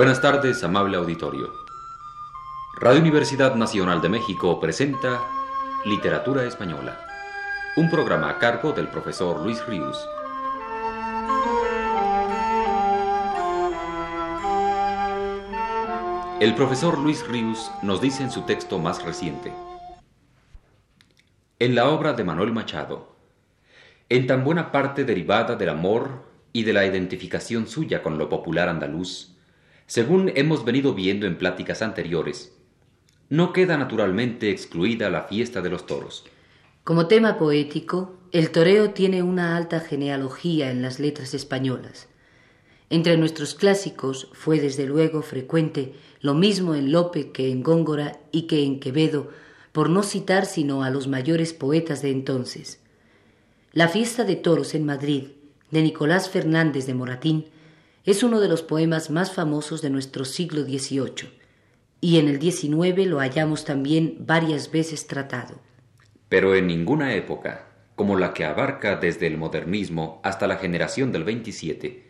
Buenas tardes, amable auditorio. Radio Universidad Nacional de México presenta Literatura Española, un programa a cargo del profesor Luis Ríos. El profesor Luis Ríos nos dice en su texto más reciente, en la obra de Manuel Machado, en tan buena parte derivada del amor y de la identificación suya con lo popular andaluz, según hemos venido viendo en pláticas anteriores, no queda naturalmente excluida la fiesta de los toros. Como tema poético, el toreo tiene una alta genealogía en las letras españolas. Entre nuestros clásicos fue desde luego frecuente lo mismo en Lope que en Góngora y que en Quevedo, por no citar sino a los mayores poetas de entonces. La fiesta de toros en Madrid, de Nicolás Fernández de Moratín, es uno de los poemas más famosos de nuestro siglo XVIII, y en el XIX lo hallamos también varias veces tratado. Pero en ninguna época, como la que abarca desde el modernismo hasta la generación del XXVII,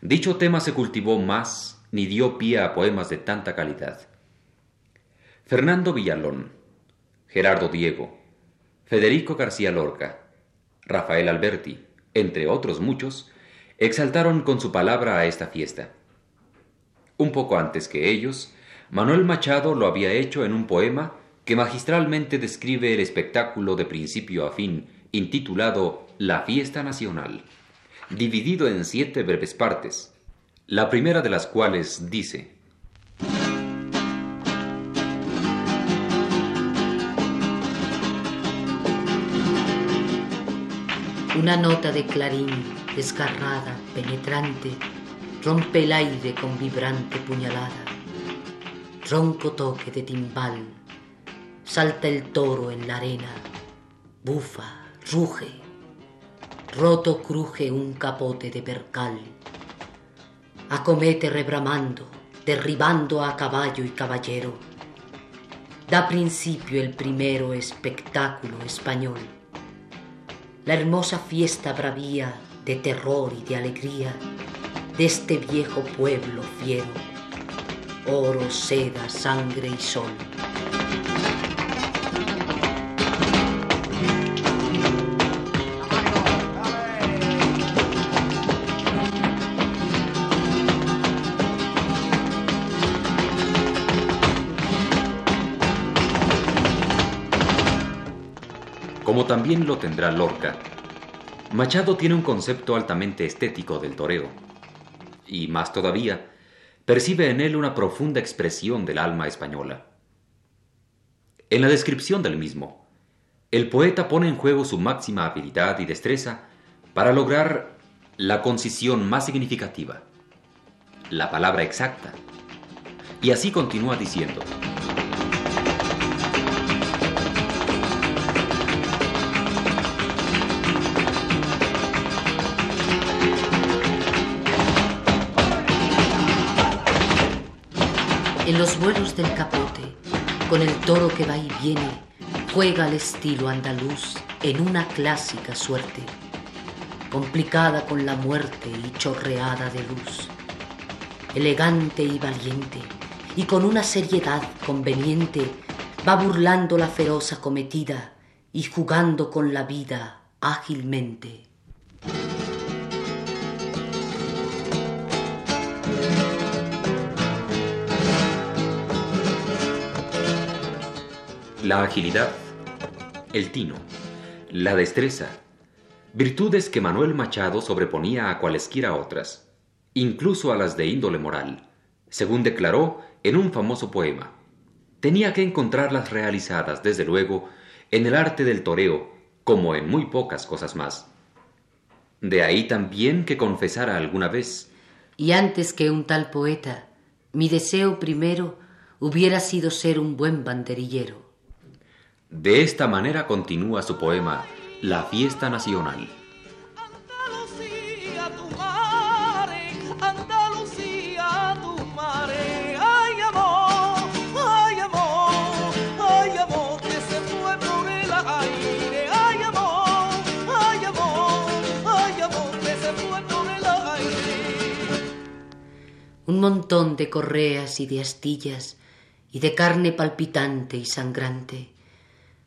dicho tema se cultivó más ni dio pie a poemas de tanta calidad. Fernando Villalón, Gerardo Diego, Federico García Lorca, Rafael Alberti, entre otros muchos, exaltaron con su palabra a esta fiesta. Un poco antes que ellos, Manuel Machado lo había hecho en un poema que magistralmente describe el espectáculo de principio a fin, intitulado La Fiesta Nacional, dividido en siete breves partes, la primera de las cuales dice, Una nota de clarín desgarrada, penetrante, rompe el aire con vibrante puñalada. Ronco toque de timbal, salta el toro en la arena, bufa, ruge, roto cruje un capote de percal. Acomete rebramando, derribando a caballo y caballero. Da principio el primero espectáculo español. La hermosa fiesta bravía de terror y de alegría de este viejo pueblo fiero, oro, seda, sangre y sol. Como también lo tendrá Lorca, Machado tiene un concepto altamente estético del toreo, y más todavía, percibe en él una profunda expresión del alma española. En la descripción del mismo, el poeta pone en juego su máxima habilidad y destreza para lograr la concisión más significativa, la palabra exacta, y así continúa diciendo, En los vuelos del capote, con el toro que va y viene, juega al estilo andaluz en una clásica suerte, complicada con la muerte y chorreada de luz. Elegante y valiente, y con una seriedad conveniente, va burlando la feroz acometida y jugando con la vida ágilmente. La agilidad, el tino, la destreza, virtudes que Manuel Machado sobreponía a cualesquiera otras, incluso a las de índole moral, según declaró en un famoso poema. Tenía que encontrarlas realizadas, desde luego, en el arte del toreo, como en muy pocas cosas más. De ahí también que confesara alguna vez. Y antes que un tal poeta, mi deseo primero hubiera sido ser un buen banderillero. De esta manera continúa su poema La Fiesta Nacional. Andalucía, tu mare, Andalucía, tu mare, ay amor, ay amor, ay amor, que se fue por el aire, ay amor, ay amor, ay amor, que se fue por el aire. Un montón de correas y de astillas y de carne palpitante y sangrante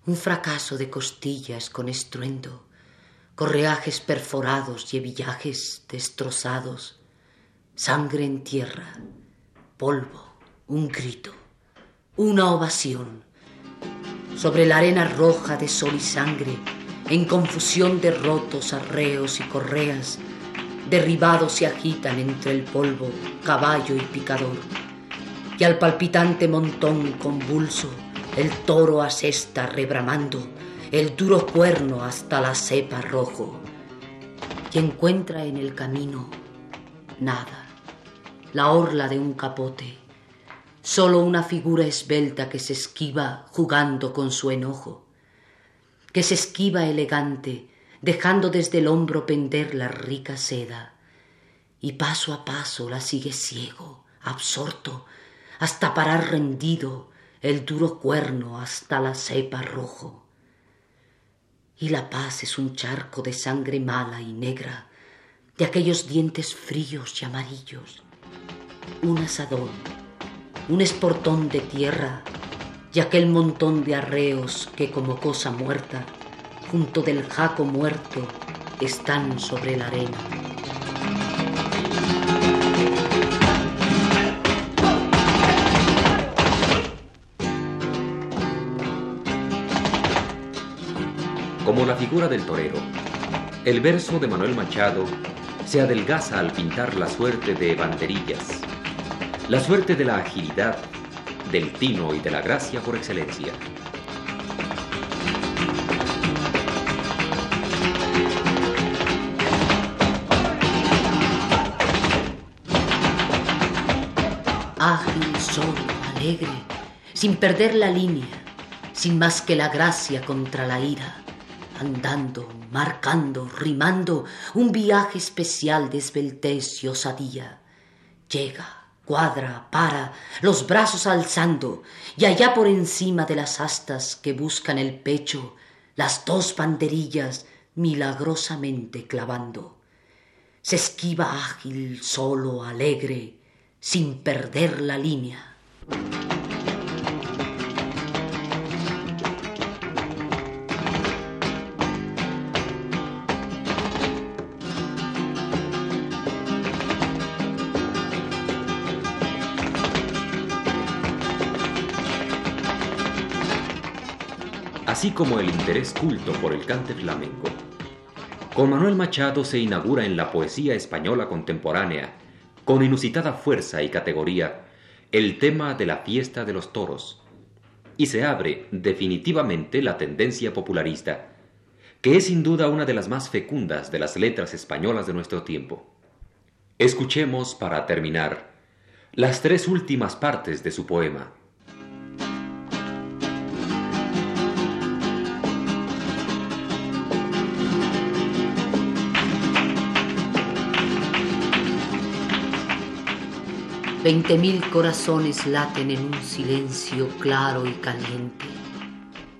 un fracaso de costillas con estruendo, correajes perforados y hebillajes destrozados, sangre en tierra, polvo, un grito, una ovación. Sobre la arena roja de sol y sangre, en confusión de rotos, arreos y correas, derribados se agitan entre el polvo caballo y picador, y al palpitante montón convulso el toro asesta rebramando el duro cuerno hasta la cepa rojo, y encuentra en el camino nada, la orla de un capote, solo una figura esbelta que se esquiva jugando con su enojo, que se esquiva elegante, dejando desde el hombro pender la rica seda, y paso a paso la sigue ciego, absorto, hasta parar rendido el duro cuerno hasta la cepa rojo. Y la paz es un charco de sangre mala y negra, de aquellos dientes fríos y amarillos, un asadón, un esportón de tierra y aquel montón de arreos que como cosa muerta junto del jaco muerto están sobre la arena. La figura del torero, el verso de Manuel Machado se adelgaza al pintar la suerte de banderillas, la suerte de la agilidad, del tino y de la gracia por excelencia. ágil, alegre, sin perder la línea, sin más que la gracia contra la ira, andando, marcando, rimando, un viaje especial de esbeltez y osadía. Llega, cuadra, para, los brazos alzando, y allá por encima de las astas que buscan el pecho, las dos banderillas milagrosamente clavando. Se esquiva ágil, solo, alegre, sin perder la línea. Así como el interés culto por el cante flamenco, con Manuel Machado se inaugura en la poesía española contemporánea con inusitada fuerza y categoría el tema de la fiesta de los toros, y se abre definitivamente la tendencia popularista, que es sin duda una de las más fecundas de las letras españolas de nuestro tiempo. Escuchemos, para terminar, las tres últimas partes de su poema. Veinte mil corazones laten en un silencio claro y caliente.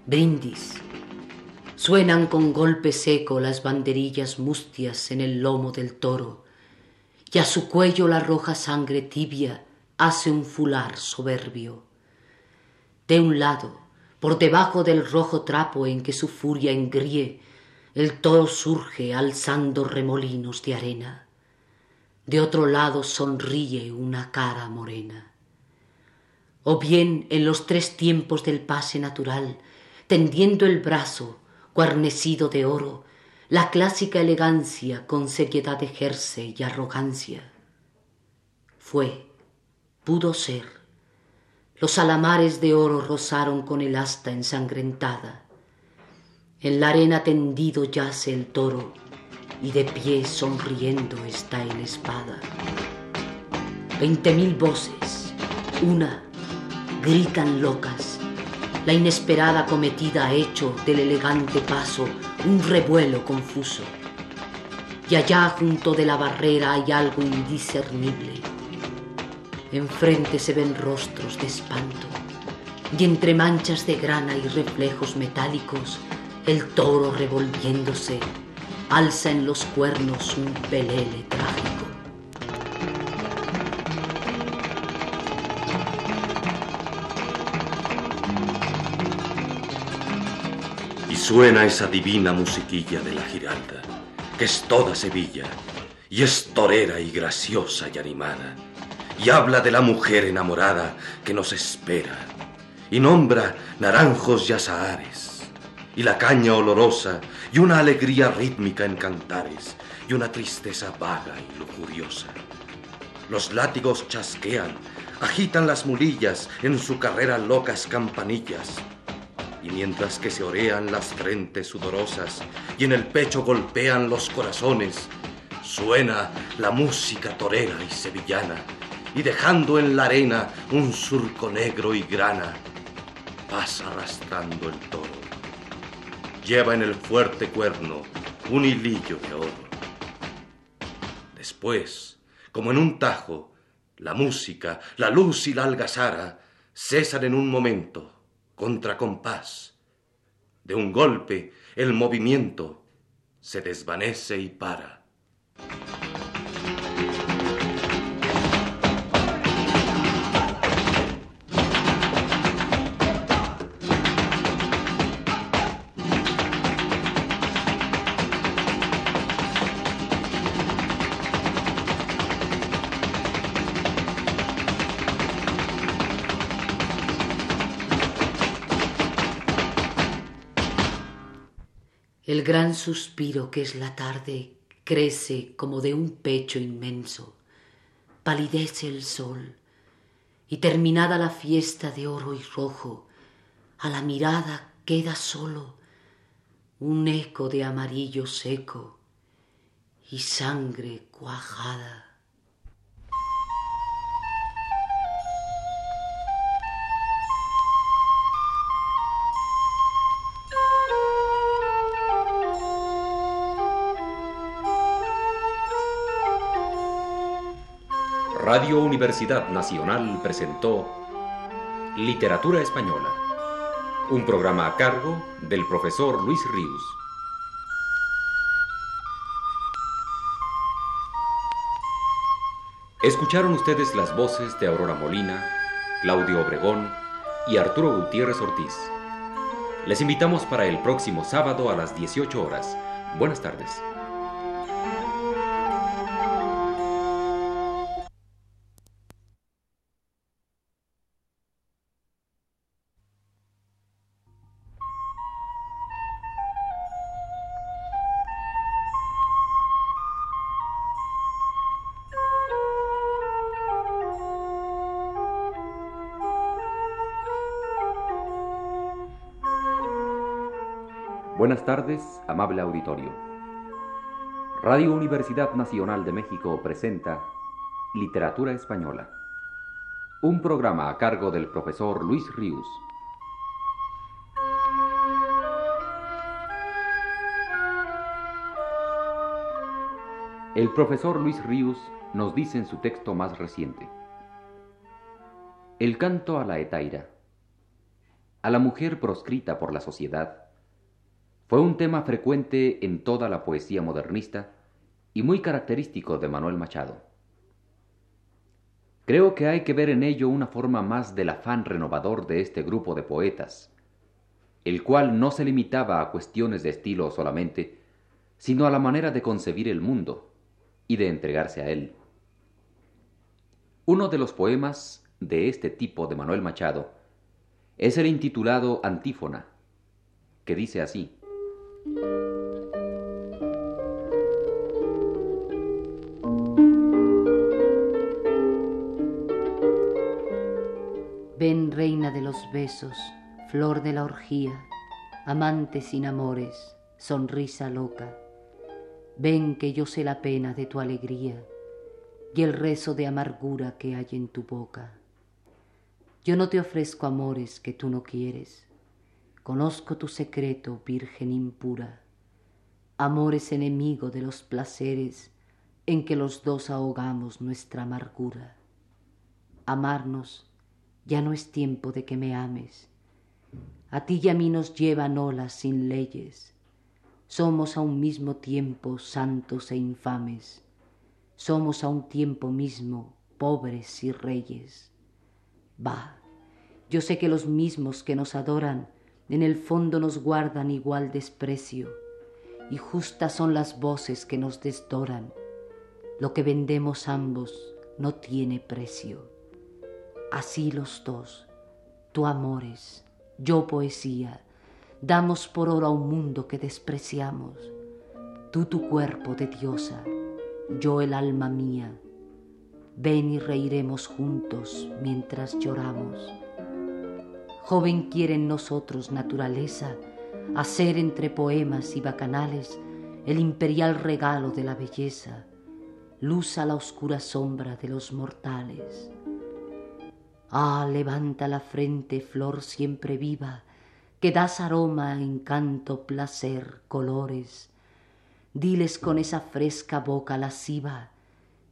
Brindis. Suenan con golpe seco las banderillas mustias en el lomo del toro, y a su cuello la roja sangre tibia hace un fular soberbio. De un lado, por debajo del rojo trapo en que su furia engríe, el toro surge alzando remolinos de arena de otro lado sonríe una cara morena. O bien en los tres tiempos del pase natural, tendiendo el brazo, guarnecido de oro, la clásica elegancia con seriedad ejerce y arrogancia. Fue, pudo ser, los alamares de oro rozaron con el asta ensangrentada. En la arena tendido yace el toro, y de pie sonriendo está en espada. Veinte mil voces, una, gritan locas. La inesperada cometida ha hecho del elegante paso un revuelo confuso. Y allá junto de la barrera hay algo indiscernible. Enfrente se ven rostros de espanto, y entre manchas de grana y reflejos metálicos, el toro revolviéndose alza en los cuernos un pelele trágico. Y suena esa divina musiquilla de la giralda, que es toda Sevilla, y es torera y graciosa y animada, y habla de la mujer enamorada que nos espera, y nombra naranjos y azahares y la caña olorosa, y una alegría rítmica en cantares, y una tristeza vaga y lujuriosa. Los látigos chasquean, agitan las mulillas en su carrera locas campanillas, y mientras que se orean las frentes sudorosas y en el pecho golpean los corazones, suena la música torera y sevillana, y dejando en la arena un surco negro y grana, pasa arrastrando el toro. Lleva en el fuerte cuerno un hilillo de oro. Después, como en un tajo, la música, la luz y la algazara cesan en un momento contra compás. De un golpe, el movimiento se desvanece y para. Suspiro que es la tarde crece como de un pecho inmenso, palidece el sol, y terminada la fiesta de oro y rojo, a la mirada queda solo un eco de amarillo seco y sangre cuajada. Radio Universidad Nacional presentó Literatura Española, un programa a cargo del profesor Luis Ríos. Escucharon ustedes las voces de Aurora Molina, Claudio Obregón y Arturo Gutiérrez Ortiz. Les invitamos para el próximo sábado a las 18 horas. Buenas tardes. Buenas tardes, amable auditorio. Radio Universidad Nacional de México presenta Literatura Española, un programa a cargo del profesor Luis Ríos. El profesor Luis Ríos nos dice en su texto más reciente, El canto a la etaira, a la mujer proscrita por la sociedad, fue un tema frecuente en toda la poesía modernista y muy característico de Manuel Machado. Creo que hay que ver en ello una forma más del afán renovador de este grupo de poetas, el cual no se limitaba a cuestiones de estilo solamente, sino a la manera de concebir el mundo y de entregarse a él. Uno de los poemas de este tipo de Manuel Machado es el intitulado Antífona, que dice así, Ven reina de los besos, flor de la orgía, amante sin amores, sonrisa loca. Ven que yo sé la pena de tu alegría y el rezo de amargura que hay en tu boca. Yo no te ofrezco amores que tú no quieres Conozco tu secreto, virgen impura. Amor es enemigo de los placeres en que los dos ahogamos nuestra amargura. Amarnos ya no es tiempo de que me ames. A ti y a mí nos llevan olas sin leyes. Somos a un mismo tiempo santos e infames. Somos a un tiempo mismo pobres y reyes. Va, yo sé que los mismos que nos adoran en el fondo nos guardan igual desprecio, y justas son las voces que nos desdoran. Lo que vendemos ambos no tiene precio. Así los dos, tú amores, yo poesía, damos por oro a un mundo que despreciamos. Tú tu cuerpo de diosa, yo el alma mía. Ven y reiremos juntos mientras lloramos. Joven quiere en nosotros naturaleza hacer entre poemas y bacanales el imperial regalo de la belleza, luz a la oscura sombra de los mortales. Ah, levanta la frente, flor siempre viva, que das aroma, encanto, placer, colores. Diles con esa fresca boca lasciva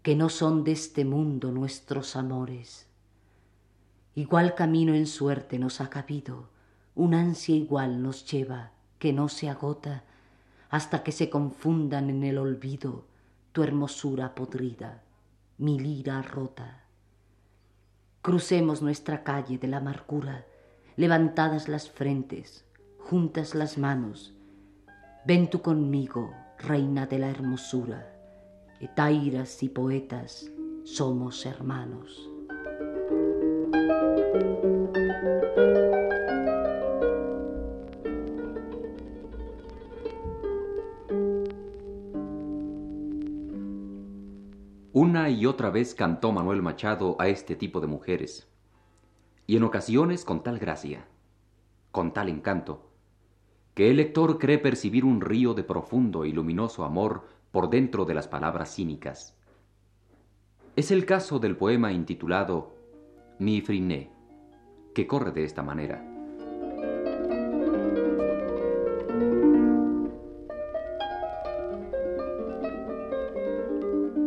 que no son de este mundo nuestros amores. Igual camino en suerte nos ha cabido, un ansia igual nos lleva, que no se agota, hasta que se confundan en el olvido tu hermosura podrida, mi lira rota. Crucemos nuestra calle de la amargura, levantadas las frentes, juntas las manos. Ven tú conmigo, reina de la hermosura, etairas y poetas, somos hermanos. Una y otra vez cantó Manuel Machado a este tipo de mujeres, y en ocasiones con tal gracia, con tal encanto, que el lector cree percibir un río de profundo y luminoso amor por dentro de las palabras cínicas. Es el caso del poema intitulado Mi Friné, que corre de esta manera.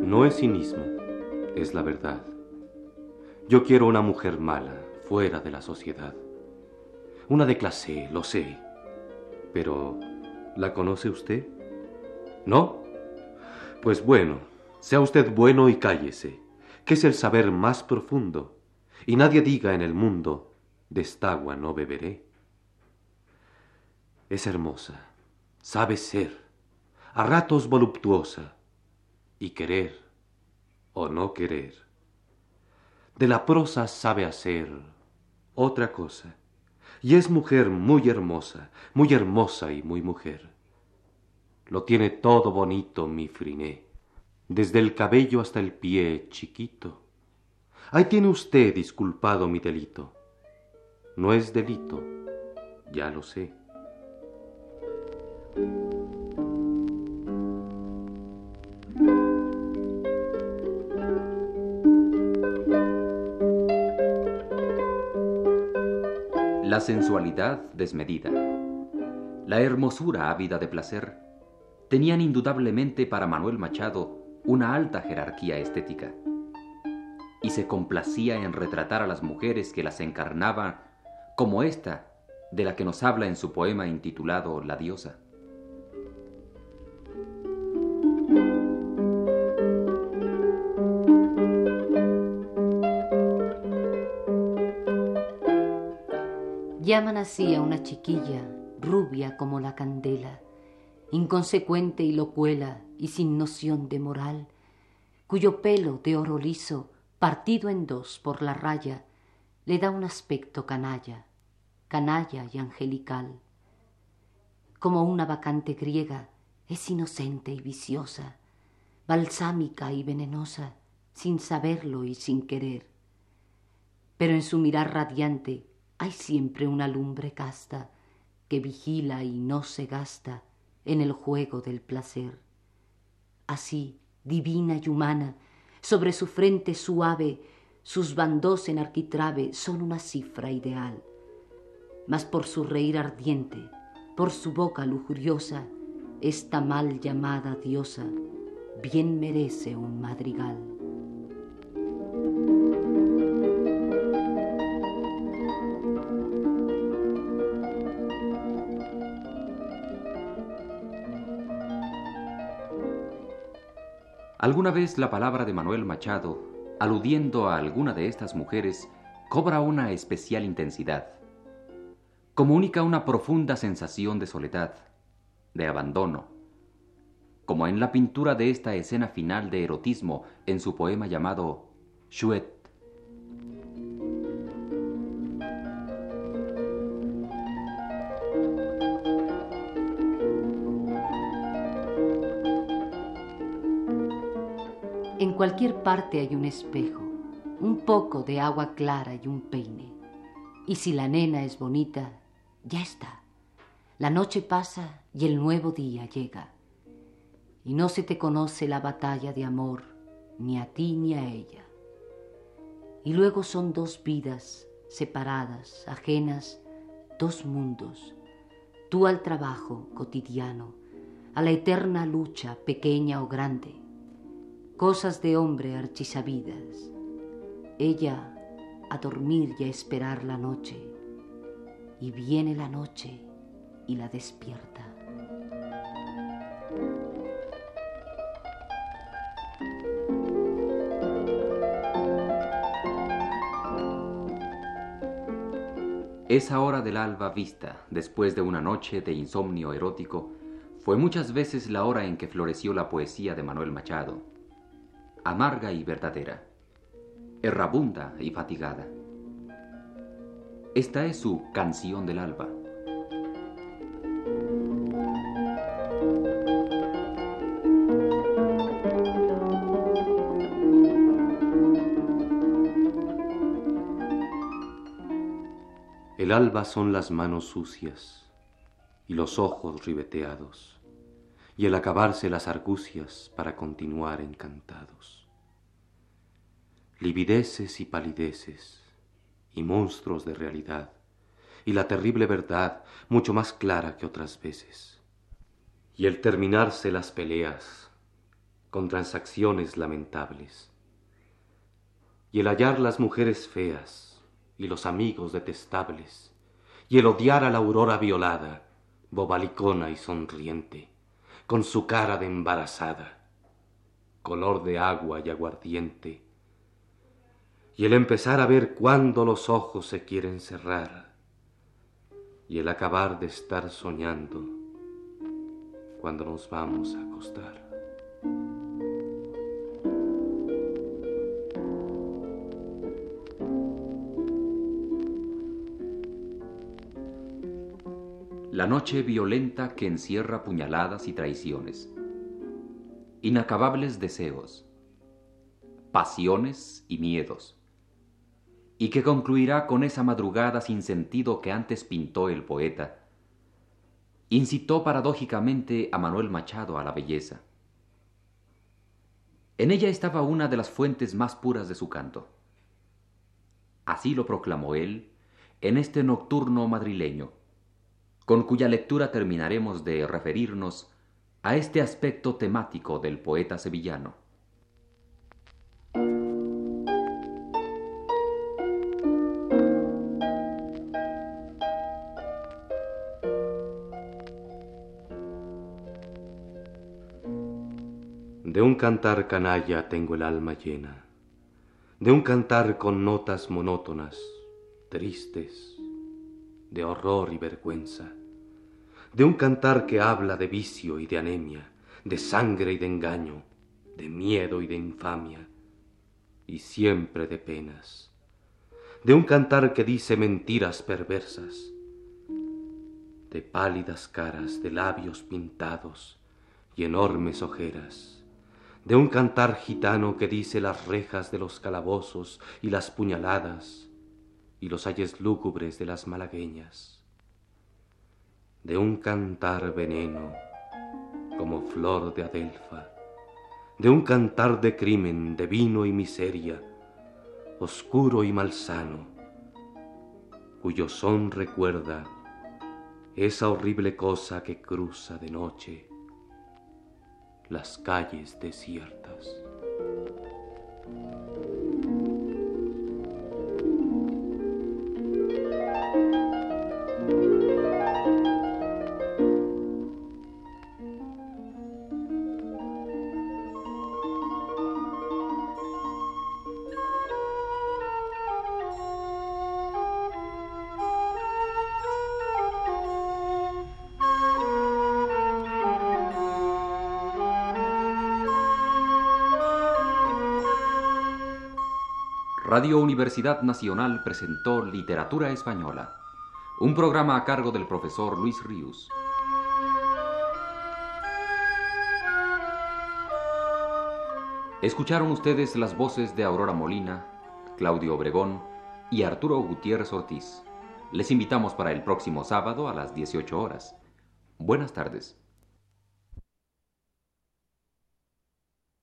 No es cinismo, es la verdad. Yo quiero una mujer mala, fuera de la sociedad. Una de clase, lo sé. Pero, ¿la conoce usted? ¿No? Pues bueno, sea usted bueno y cállese, que es el saber más profundo, y nadie diga en el mundo, de esta agua no beberé. Es hermosa, sabe ser, a ratos voluptuosa, y querer o no querer. De la prosa sabe hacer otra cosa, y es mujer muy hermosa, muy hermosa y muy mujer. Lo tiene todo bonito mi Friné, desde el cabello hasta el pie chiquito. Ahí tiene usted disculpado mi delito. No es delito, ya lo sé. la sensualidad desmedida, la hermosura ávida de placer, tenían indudablemente para Manuel Machado una alta jerarquía estética, y se complacía en retratar a las mujeres que las encarnaban como esta de la que nos habla en su poema intitulado La diosa. Llaman así a una chiquilla, rubia como la candela, inconsecuente y locuela y sin noción de moral, cuyo pelo de oro liso, partido en dos por la raya, le da un aspecto canalla, canalla y angelical. Como una vacante griega, es inocente y viciosa, balsámica y venenosa, sin saberlo y sin querer. Pero en su mirar radiante hay siempre una lumbre casta que vigila y no se gasta en el juego del placer. Así, divina y humana, sobre su frente suave, sus bandos en arquitrabe son una cifra ideal. Mas por su reír ardiente, por su boca lujuriosa, esta mal llamada diosa bien merece un madrigal. Alguna vez la palabra de Manuel Machado, aludiendo a alguna de estas mujeres, cobra una especial intensidad. Comunica una profunda sensación de soledad, de abandono, como en la pintura de esta escena final de erotismo en su poema llamado Chouette. En cualquier parte hay un espejo, un poco de agua clara y un peine. Y si la nena es bonita, ya está. La noche pasa y el nuevo día llega. Y no se te conoce la batalla de amor, ni a ti ni a ella. Y luego son dos vidas separadas, ajenas, dos mundos. Tú al trabajo cotidiano, a la eterna lucha, pequeña o grande. Cosas de hombre archisabidas. Ella a dormir y a esperar la noche. Y viene la noche y la despierta. Esa hora del alba vista, después de una noche de insomnio erótico, fue muchas veces la hora en que floreció la poesía de Manuel Machado, amarga y verdadera, errabunda y fatigada. Esta es su canción del alba. El alba son las manos sucias y los ojos ribeteados, y el acabarse las argucias para continuar encantados. Livideces y palideces, y monstruos de realidad, y la terrible verdad mucho más clara que otras veces. Y el terminarse las peleas con transacciones lamentables, y el hallar las mujeres feas, y los amigos detestables, y el odiar a la aurora violada, bobalicona y sonriente, con su cara de embarazada, color de agua y aguardiente, y el empezar a ver cuándo los ojos se quieren cerrar, y el acabar de estar soñando cuando nos vamos a acostar. la noche violenta que encierra puñaladas y traiciones, inacabables deseos, pasiones y miedos, y que concluirá con esa madrugada sin sentido que antes pintó el poeta, incitó paradójicamente a Manuel Machado a la belleza. En ella estaba una de las fuentes más puras de su canto. Así lo proclamó él en este nocturno madrileño, con cuya lectura terminaremos de referirnos a este aspecto temático del poeta sevillano. De un cantar canalla tengo el alma llena, de un cantar con notas monótonas, tristes, de horror y vergüenza. De un cantar que habla de vicio y de anemia, de sangre y de engaño, de miedo y de infamia, y siempre de penas, de un cantar que dice mentiras perversas, de pálidas caras, de labios pintados y enormes ojeras, de un cantar gitano que dice las rejas de los calabozos y las puñaladas y los ayes lúgubres de las malagueñas. De un cantar veneno como flor de adelfa, de un cantar de crimen, de vino y miseria, oscuro y malsano, cuyo son recuerda esa horrible cosa que cruza de noche las calles desiertas. Radio Universidad Nacional presentó Literatura Española, un programa a cargo del profesor Luis Ríos. Escucharon ustedes las voces de Aurora Molina, Claudio Obregón y Arturo Gutiérrez Ortiz. Les invitamos para el próximo sábado a las 18 horas. Buenas tardes.